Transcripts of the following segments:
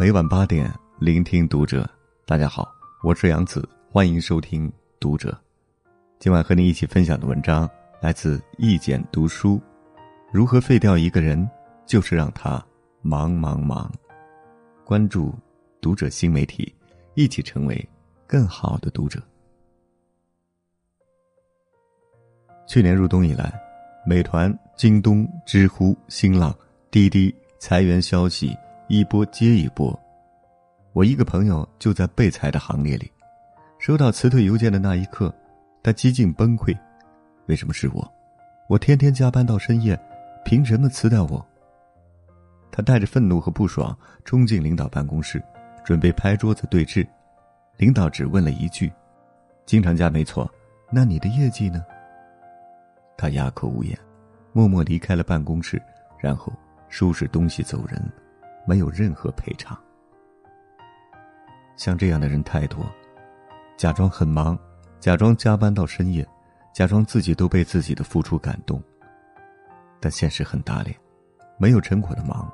每晚八点，聆听读者。大家好，我是杨子，欢迎收听读者。今晚和你一起分享的文章来自意见读书。如何废掉一个人，就是让他忙忙忙。关注读者新媒体，一起成为更好的读者。去年入冬以来，美团、京东、知乎、新浪、滴滴裁员消息一波接一波。我一个朋友就在被裁的行列里，收到辞退邮件的那一刻。他几近崩溃，为什么是我？我天天加班到深夜，凭什么辞掉我？他带着愤怒和不爽冲进领导办公室，准备拍桌子对峙。领导只问了一句：“经常加没错，那你的业绩呢？”他哑口无言，默默离开了办公室，然后收拾东西走人，没有任何赔偿。像这样的人太多，假装很忙。假装加班到深夜，假装自己都被自己的付出感动，但现实很打脸，没有成果的忙，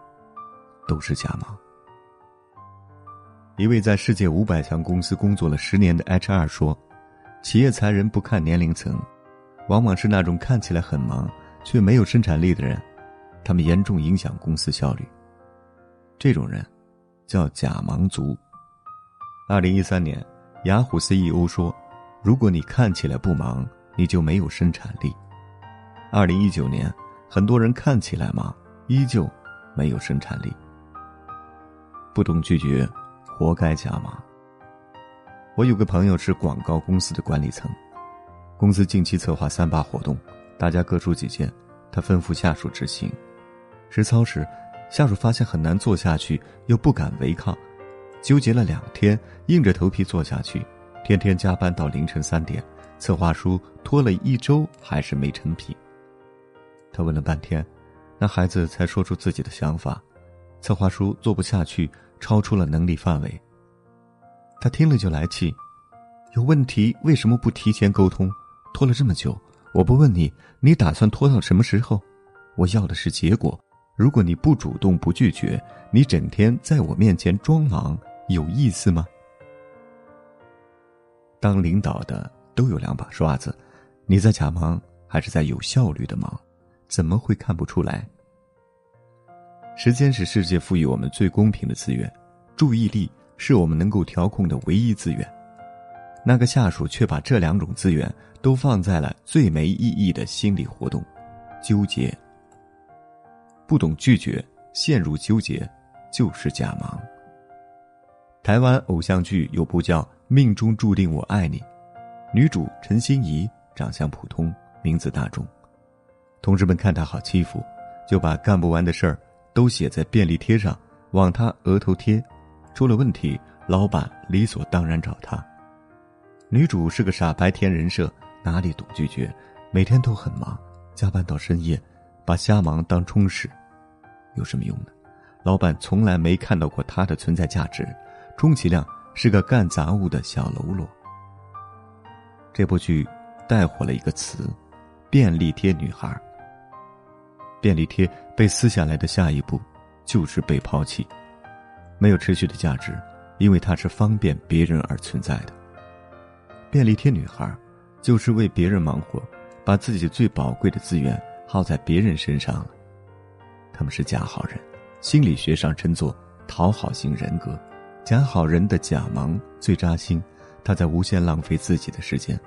都是假忙。一位在世界五百强公司工作了十年的 HR 说：“企业裁人不看年龄层，往往是那种看起来很忙却没有生产力的人，他们严重影响公司效率。这种人叫假忙族。”二零一三年，雅虎 CEO 说。如果你看起来不忙，你就没有生产力。二零一九年，很多人看起来忙，依旧没有生产力。不懂拒绝，活该假忙。我有个朋友是广告公司的管理层，公司近期策划三八活动，大家各出几见，他吩咐下属执行。实操时，下属发现很难做下去，又不敢违抗，纠结了两天，硬着头皮做下去。天天加班到凌晨三点，策划书拖了一周还是没成品。他问了半天，那孩子才说出自己的想法：策划书做不下去，超出了能力范围。他听了就来气，有问题为什么不提前沟通？拖了这么久，我不问你，你打算拖到什么时候？我要的是结果。如果你不主动不拒绝，你整天在我面前装忙，有意思吗？当领导的都有两把刷子，你在假忙还是在有效率的忙？怎么会看不出来？时间是世界赋予我们最公平的资源，注意力是我们能够调控的唯一资源。那个下属却把这两种资源都放在了最没意义的心理活动——纠结。不懂拒绝，陷入纠结，就是假忙。台湾偶像剧有部叫。命中注定我爱你，女主陈心怡长相普通，名字大众，同事们看她好欺负，就把干不完的事儿都写在便利贴上，往她额头贴。出了问题，老板理所当然找她。女主是个傻白甜人设，哪里懂拒绝？每天都很忙，加班到深夜，把瞎忙当充实，有什么用呢？老板从来没看到过他的存在价值，充其量。是个干杂物的小喽啰。这部剧带火了一个词“便利贴女孩”。便利贴被撕下来的下一步，就是被抛弃，没有持续的价值，因为它是方便别人而存在的。便利贴女孩，就是为别人忙活，把自己最宝贵的资源耗在别人身上了。他们是假好人，心理学上称作讨好型人格。假好人的假忙最扎心，他在无限浪费自己的时间。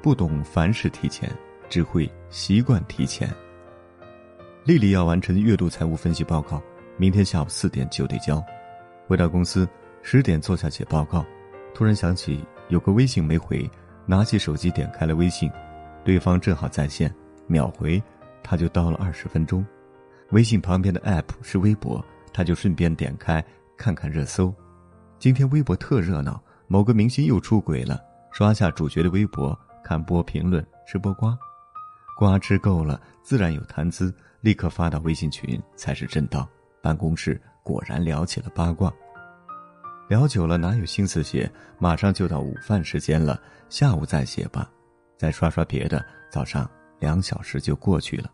不懂凡事提前，只会习惯提前。丽丽要完成月度财务分析报告，明天下午四点就得交。回到公司，十点坐下写报告，突然想起有个微信没回，拿起手机点开了微信，对方正好在线，秒回，他就到了二十分钟。微信旁边的 app 是微博，他就顺便点开。看看热搜，今天微博特热闹，某个明星又出轨了。刷下主角的微博，看播评论，吃播瓜，瓜吃够了，自然有谈资，立刻发到微信群才是正道。办公室果然聊起了八卦，聊久了哪有心思写？马上就到午饭时间了，下午再写吧，再刷刷别的。早上两小时就过去了，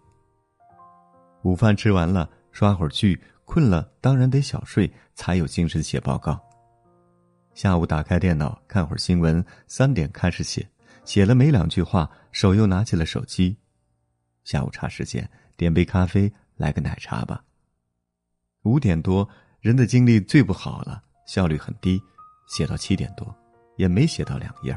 午饭吃完了，刷会儿剧。困了当然得小睡，才有精神写报告。下午打开电脑看会儿新闻，三点开始写，写了没两句话，手又拿起了手机。下午茶时间，点杯咖啡，来个奶茶吧。五点多，人的精力最不好了，效率很低，写到七点多，也没写到两页。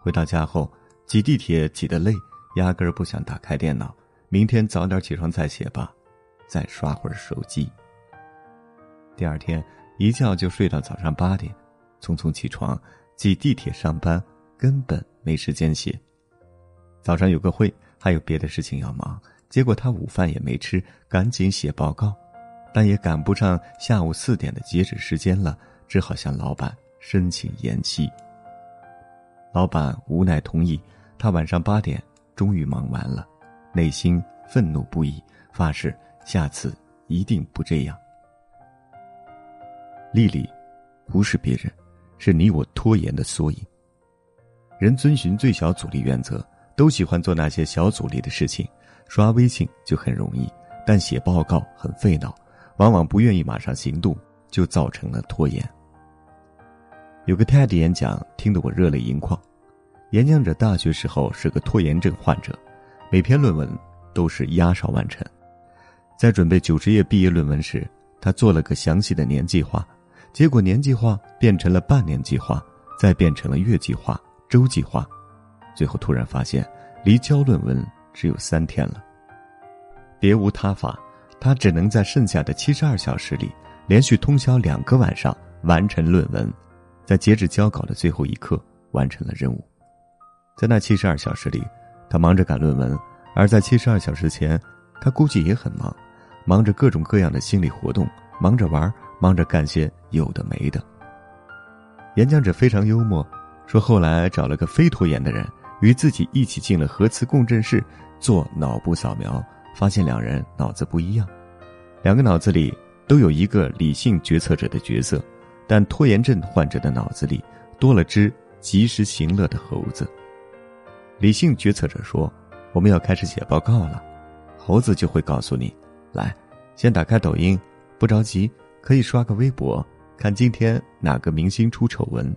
回到家后，挤地铁挤得累，压根儿不想打开电脑。明天早点起床再写吧，再刷会儿手机。第二天一觉就睡到早上八点，匆匆起床，挤地铁上班，根本没时间写。早上有个会，还有别的事情要忙，结果他午饭也没吃，赶紧写报告，但也赶不上下午四点的截止时间了，只好向老板申请延期。老板无奈同意，他晚上八点终于忙完了，内心愤怒不已，发誓下次一定不这样。丽丽，不是别人，是你我拖延的缩影。人遵循最小阻力原则，都喜欢做那些小阻力的事情。刷微信就很容易，但写报告很费脑，往往不愿意马上行动，就造成了拖延。有个 TED 演讲听得我热泪盈眶。演讲者大学时候是个拖延症患者，每篇论文都是压哨完成。在准备九十页毕业论文时，他做了个详细的年计划。结果年计划变成了半年计划，再变成了月计划、周计划，最后突然发现，离交论文只有三天了。别无他法，他只能在剩下的七十二小时里，连续通宵两个晚上完成论文，在截止交稿的最后一刻完成了任务。在那七十二小时里，他忙着赶论文；而在七十二小时前，他估计也很忙，忙着各种各样的心理活动，忙着玩。忙着干些有的没的。演讲者非常幽默，说后来找了个非拖延的人，与自己一起进了核磁共振室做脑部扫描，发现两人脑子不一样，两个脑子里都有一个理性决策者的角色，但拖延症患者的脑子里多了只及时行乐的猴子。理性决策者说：“我们要开始写报告了。”猴子就会告诉你：“来，先打开抖音，不着急。”可以刷个微博，看今天哪个明星出丑闻。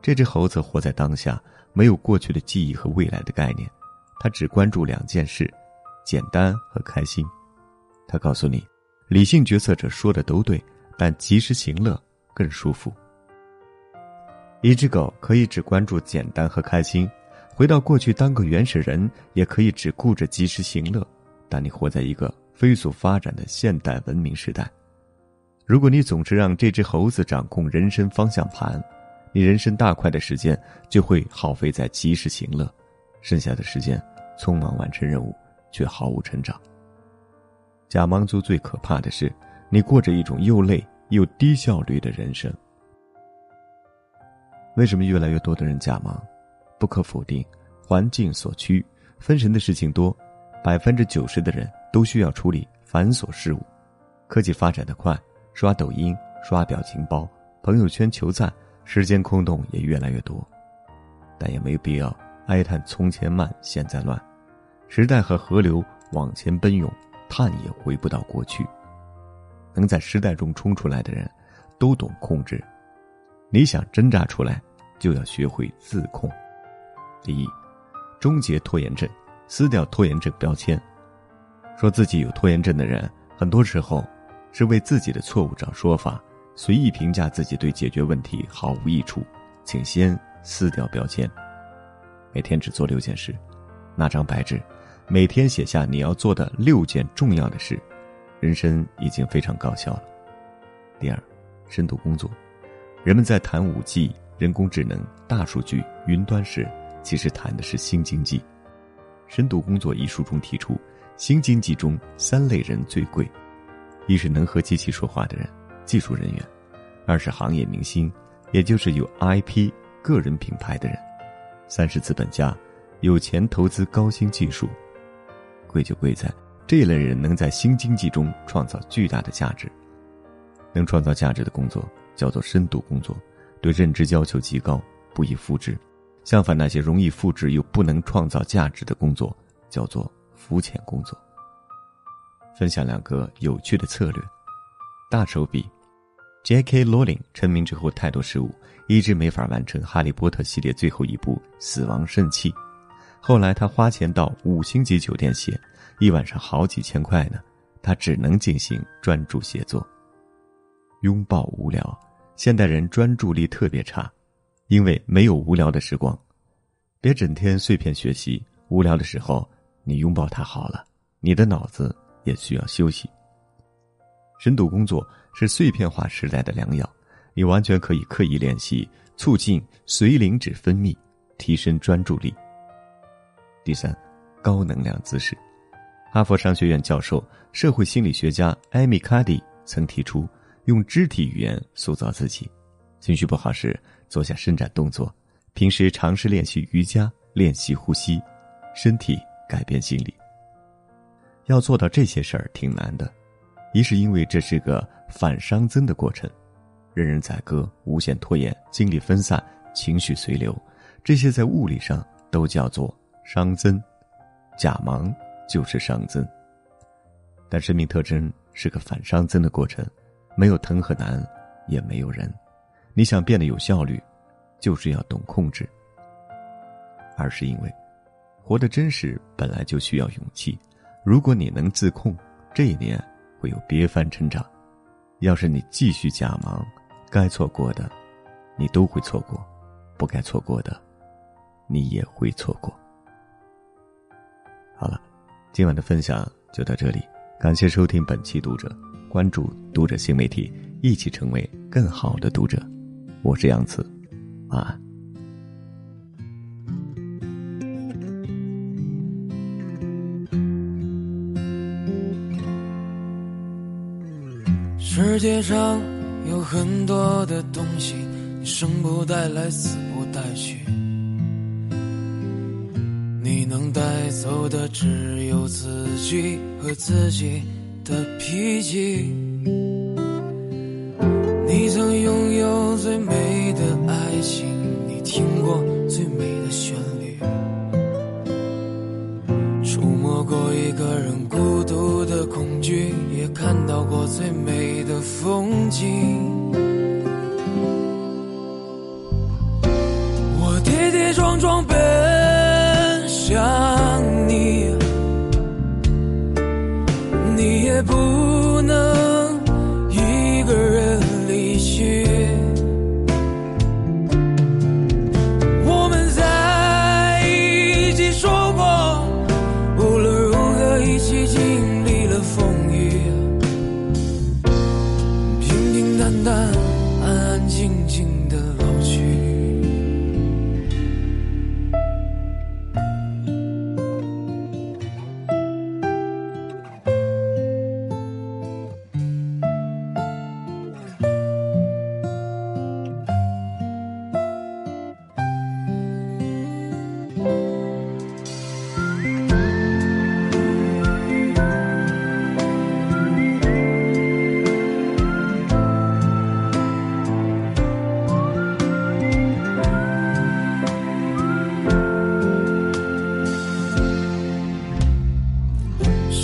这只猴子活在当下，没有过去的记忆和未来的概念，它只关注两件事：简单和开心。他告诉你，理性决策者说的都对，但及时行乐更舒服。一只狗可以只关注简单和开心，回到过去当个原始人，也可以只顾着及时行乐。但你活在一个飞速发展的现代文明时代。如果你总是让这只猴子掌控人生方向盘，你人生大块的时间就会耗费在及时行乐，剩下的时间匆忙完成任务，却毫无成长。假忙族最可怕的是，你过着一种又累又低效率的人生。为什么越来越多的人假忙？不可否定，环境所趋，分神的事情多，百分之九十的人都需要处理繁琐事务，科技发展的快。刷抖音、刷表情包、朋友圈求赞，时间空洞也越来越多，但也没必要哀叹从前慢现在乱。时代和河流往前奔涌，叹也回不到过去。能在时代中冲出来的人，都懂控制。你想挣扎出来，就要学会自控。第一，终结拖延症，撕掉拖延症标签。说自己有拖延症的人，很多时候。是为自己的错误找说法，随意评价自己对解决问题毫无益处，请先撕掉标签。每天只做六件事，拿张白纸，每天写下你要做的六件重要的事，人生已经非常高效了。第二，深度工作。人们在谈五 G、人工智能、大数据、云端时，其实谈的是新经济。深度工作一书中提出，新经济中三类人最贵。一是能和机器说话的人，技术人员；二是行业明星，也就是有 IP 个人品牌的人；三是资本家，有钱投资高新技术。贵就贵在这一类人能在新经济中创造巨大的价值。能创造价值的工作叫做深度工作，对认知要求极高，不易复制。相反，那些容易复制又不能创造价值的工作，叫做肤浅工作。分享两个有趣的策略，大手笔。J.K. 罗琳成名之后太多失误，一直没法完成《哈利波特》系列最后一部《死亡圣器》。后来他花钱到五星级酒店写，一晚上好几千块呢。他只能进行专注写作。拥抱无聊，现代人专注力特别差，因为没有无聊的时光。别整天碎片学习，无聊的时候你拥抱它好了，你的脑子也需要休息。深度工作是碎片化时代的良药，你完全可以刻意练习，促进髓磷脂分泌，提升专注力。第三，高能量姿势。哈佛商学院教授、社会心理学家艾米·卡迪曾提出，用肢体语言塑造自己。情绪不好时，做下伸展动作；平时尝试练习瑜伽，练习呼吸，身体改变心理。要做到这些事儿挺难的。一是因为这是个反熵增的过程，任人宰割、无限拖延、精力分散、情绪随流，这些在物理上都叫做熵增。假忙就是熵增，但生命特征是个反熵增的过程，没有疼和难，也没有人。你想变得有效率，就是要懂控制。二是因为，活得真实本来就需要勇气，如果你能自控，这一年。会有别番成长。要是你继续假忙，该错过的，你都会错过；不该错过的，你也会错过。好了，今晚的分享就到这里，感谢收听本期读者，关注读者新媒体，一起成为更好的读者。我是杨子，晚安。世界上有很多的东西，你生不带来，死不带去。你能带走的只有自己和自己的脾气。你曾心，你听过最美的旋律，触摸过一个人孤独的恐惧，也看到过最美的。风景，我跌跌撞撞奔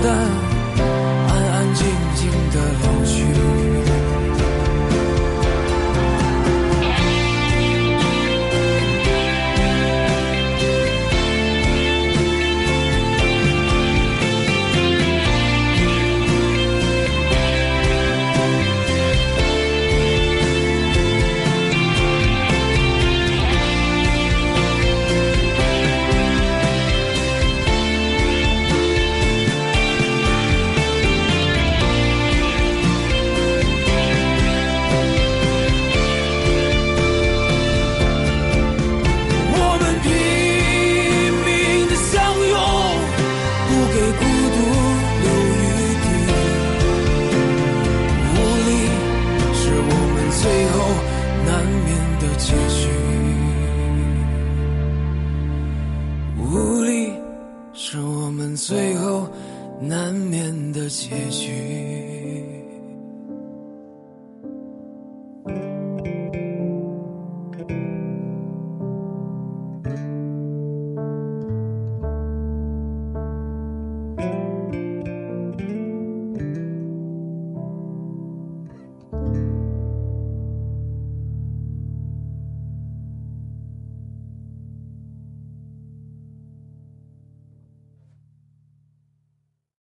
的面，的结局。